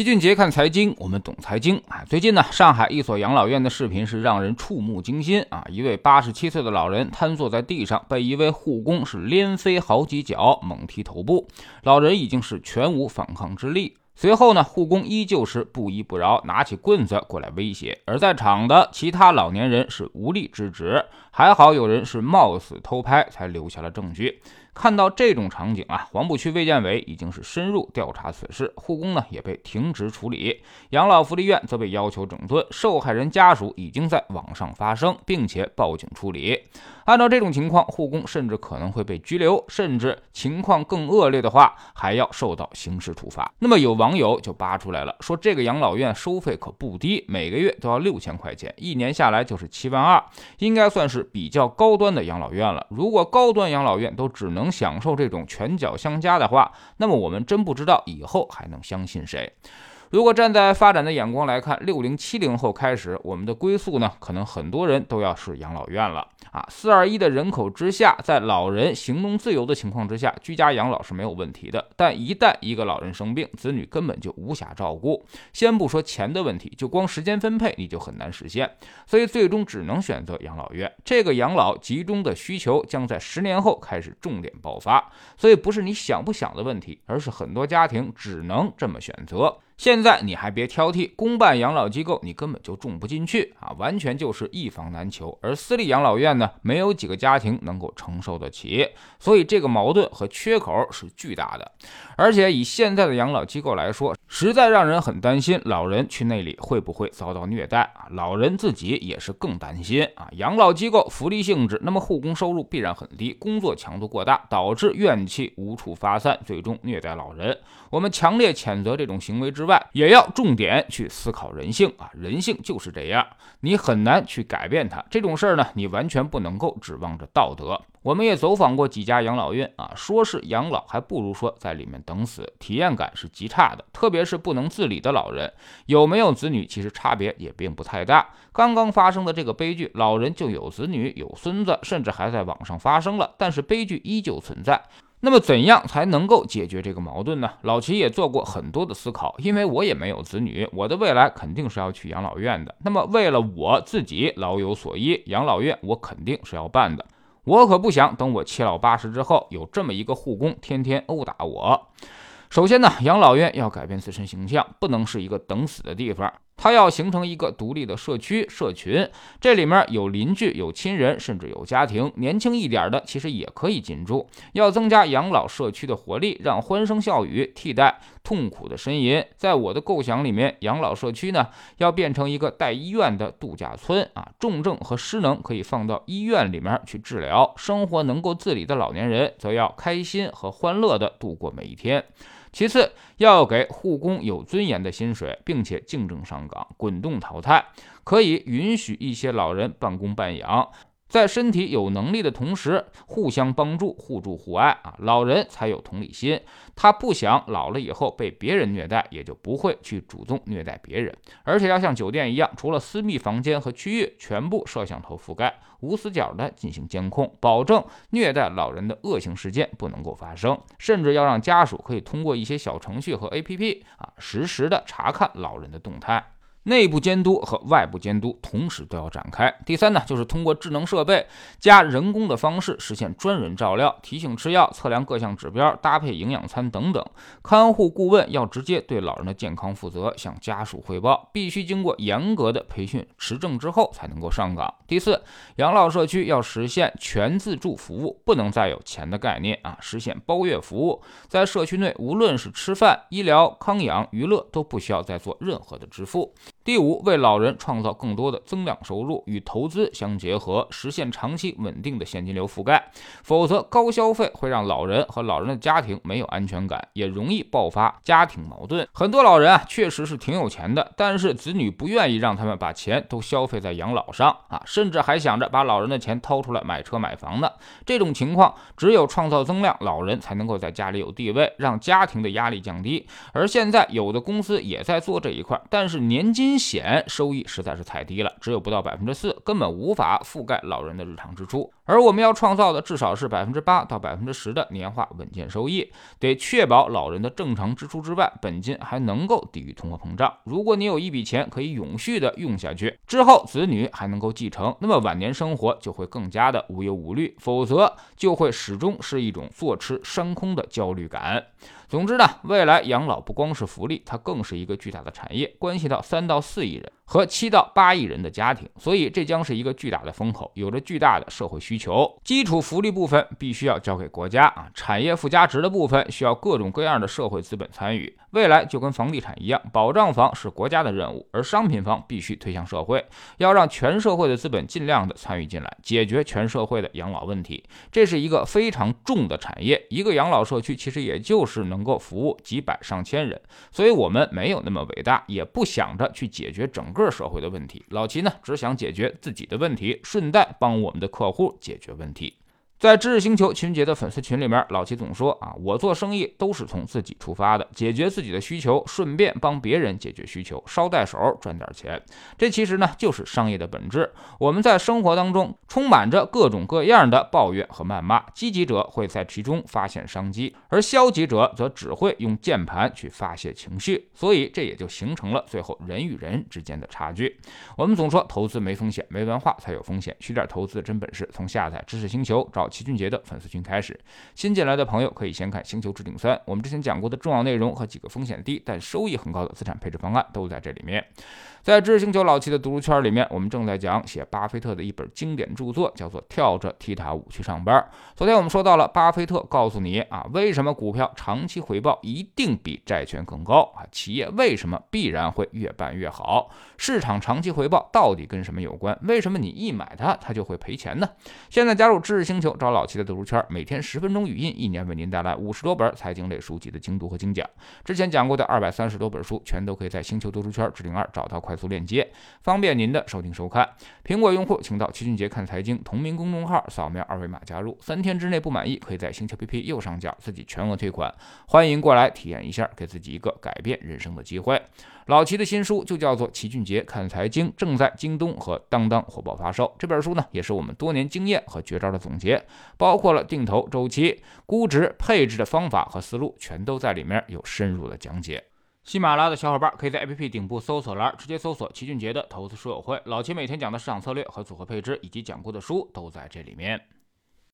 齐俊杰看财经，我们懂财经啊。最近呢，上海一所养老院的视频是让人触目惊心啊！一位八十七岁的老人瘫坐在地上，被一位护工是连飞好几脚，猛踢头部，老人已经是全无反抗之力。随后呢，护工依旧是不依不饶，拿起棍子过来威胁，而在场的其他老年人是无力制止，还好有人是冒死偷拍，才留下了证据。看到这种场景啊，黄浦区卫健委已经是深入调查此事，护工呢也被停职处理，养老福利院则被要求整顿，受害人家属已经在网上发声，并且报警处理。按照这种情况，护工甚至可能会被拘留，甚至情况更恶劣的话，还要受到刑事处罚。那么有网友就扒出来了，说这个养老院收费可不低，每个月都要六千块钱，一年下来就是七万二，应该算是比较高端的养老院了。如果高端养老院都只能享受这种拳脚相加的话，那么我们真不知道以后还能相信谁。如果站在发展的眼光来看，六零七零后开始，我们的归宿呢，可能很多人都要是养老院了啊。四二一的人口之下，在老人行动自由的情况之下，居家养老是没有问题的。但一旦一个老人生病，子女根本就无暇照顾，先不说钱的问题，就光时间分配你就很难实现，所以最终只能选择养老院。这个养老集中的需求将在十年后开始重点爆发，所以不是你想不想的问题，而是很多家庭只能这么选择。现在你还别挑剔，公办养老机构你根本就种不进去啊，完全就是一房难求。而私立养老院呢，没有几个家庭能够承受得起，所以这个矛盾和缺口是巨大的。而且以现在的养老机构来说，实在让人很担心，老人去那里会不会遭到虐待啊？老人自己也是更担心啊。养老机构福利性质，那么护工收入必然很低，工作强度过大，导致怨气无处发散，最终虐待老人。我们强烈谴责这种行为之外，也要重点去思考人性啊！人性就是这样，你很难去改变它。这种事儿呢，你完全不能够指望着道德。我们也走访过几家养老院啊，说是养老，还不如说在里面等死，体验感是极差的。特别是不能自理的老人，有没有子女，其实差别也并不太大。刚刚发生的这个悲剧，老人就有子女、有孙子，甚至还在网上发生了，但是悲剧依旧存在。那么怎样才能够解决这个矛盾呢？老齐也做过很多的思考，因为我也没有子女，我的未来肯定是要去养老院的。那么为了我自己老有所依，养老院我肯定是要办的。我可不想等我七老八十之后，有这么一个护工天天殴打我。首先呢，养老院要改变自身形象，不能是一个等死的地方。它要形成一个独立的社区社群，这里面有邻居、有亲人，甚至有家庭。年轻一点的其实也可以进驻。要增加养老社区的活力，让欢声笑语替代痛苦的呻吟。在我的构想里面，养老社区呢要变成一个带医院的度假村啊，重症和失能可以放到医院里面去治疗，生活能够自理的老年人则要开心和欢乐的度过每一天。其次，要给护工有尊严的薪水，并且竞争上岗、滚动淘汰，可以允许一些老人半工半养。在身体有能力的同时，互相帮助、互助互爱啊，老人才有同理心。他不想老了以后被别人虐待，也就不会去主动虐待别人。而且要像酒店一样，除了私密房间和区域，全部摄像头覆盖，无死角的进行监控，保证虐待老人的恶性事件不能够发生。甚至要让家属可以通过一些小程序和 APP 啊，实时的查看老人的动态。内部监督和外部监督同时都要展开。第三呢，就是通过智能设备加人工的方式实现专人照料、提醒吃药、测量各项指标、搭配营养餐等等。看护顾问要直接对老人的健康负责，向家属汇报，必须经过严格的培训持证之后才能够上岗。第四，养老社区要实现全自助服务，不能再有钱的概念啊，实现包月服务。在社区内，无论是吃饭、医疗、康养、娱乐，都不需要再做任何的支付。第五，为老人创造更多的增量收入，与投资相结合，实现长期稳定的现金流覆盖。否则，高消费会让老人和老人的家庭没有安全感，也容易爆发家庭矛盾。很多老人啊，确实是挺有钱的，但是子女不愿意让他们把钱都消费在养老上啊，甚至还想着把老人的钱掏出来买车买房呢。这种情况，只有创造增量，老人才能够在家里有地位，让家庭的压力降低。而现在，有的公司也在做这一块，但是年金。险收益实在是太低了，只有不到百分之四，根本无法覆盖老人的日常支出。而我们要创造的至少是百分之八到百分之十的年化稳健收益，得确保老人的正常支出之外，本金还能够抵御通货膨胀。如果你有一笔钱可以永续的用下去，之后子女还能够继承，那么晚年生活就会更加的无忧无虑；否则就会始终是一种坐吃山空的焦虑感。总之呢，未来养老不光是福利，它更是一个巨大的产业，关系到三到四亿人。和七到八亿人的家庭，所以这将是一个巨大的风口，有着巨大的社会需求。基础福利部分必须要交给国家啊，产业附加值的部分需要各种各样的社会资本参与。未来就跟房地产一样，保障房是国家的任务，而商品房必须推向社会，要让全社会的资本尽量的参与进来，解决全社会的养老问题。这是一个非常重的产业，一个养老社区其实也就是能能够服务几百上千人，所以我们没有那么伟大，也不想着去解决整。个社会的问题，老齐呢只想解决自己的问题，顺带帮我们的客户解决问题。在知识星球秦杰的粉丝群里面，老齐总说啊，我做生意都是从自己出发的，解决自己的需求，顺便帮别人解决需求，捎带手赚点钱。这其实呢就是商业的本质。我们在生活当中充满着各种各样的抱怨和谩骂，积极者会在其中发现商机，而消极者则只会用键盘去发泄情绪。所以这也就形成了最后人与人之间的差距。我们总说投资没风险，没文化才有风险。学点投资真本事，从下载知识星球找。齐俊杰的粉丝群开始，新进来的朋友可以先看《星球置顶三》，我们之前讲过的重要内容和几个风险低但收益很高的资产配置方案都在这里面。在知识星球老七的读书圈里面，我们正在讲写巴菲特的一本经典著作，叫做《跳着踢踏舞去上班》。昨天我们说到了巴菲特告诉你啊，为什么股票长期回报一定比债券更高啊？企业为什么必然会越办越好？市场长期回报到底跟什么有关？为什么你一买它，它就会赔钱呢？现在加入知识星球，找老七的读书圈，每天十分钟语音，一年为您带来五十多本财经类书籍的精读和精讲。之前讲过的二百三十多本书，全都可以在星球读书圈置顶二找到。快速链接，方便您的收听收看。苹果用户请到齐俊杰看财经同名公众号，扫描二维码加入。三天之内不满意，可以在星球 P P 右上角自己全额退款。欢迎过来体验一下，给自己一个改变人生的机会。老齐的新书就叫做《齐俊杰看财经》，正在京东和当当火爆发售。这本书呢，也是我们多年经验和绝招的总结，包括了定投周期、估值、配置的方法和思路，全都在里面有深入的讲解。喜马拉雅的小伙伴可以在 APP 顶部搜索栏直接搜索齐俊杰的投资书友会，老齐每天讲的市场策略和组合配置，以及讲过的书都在这里面。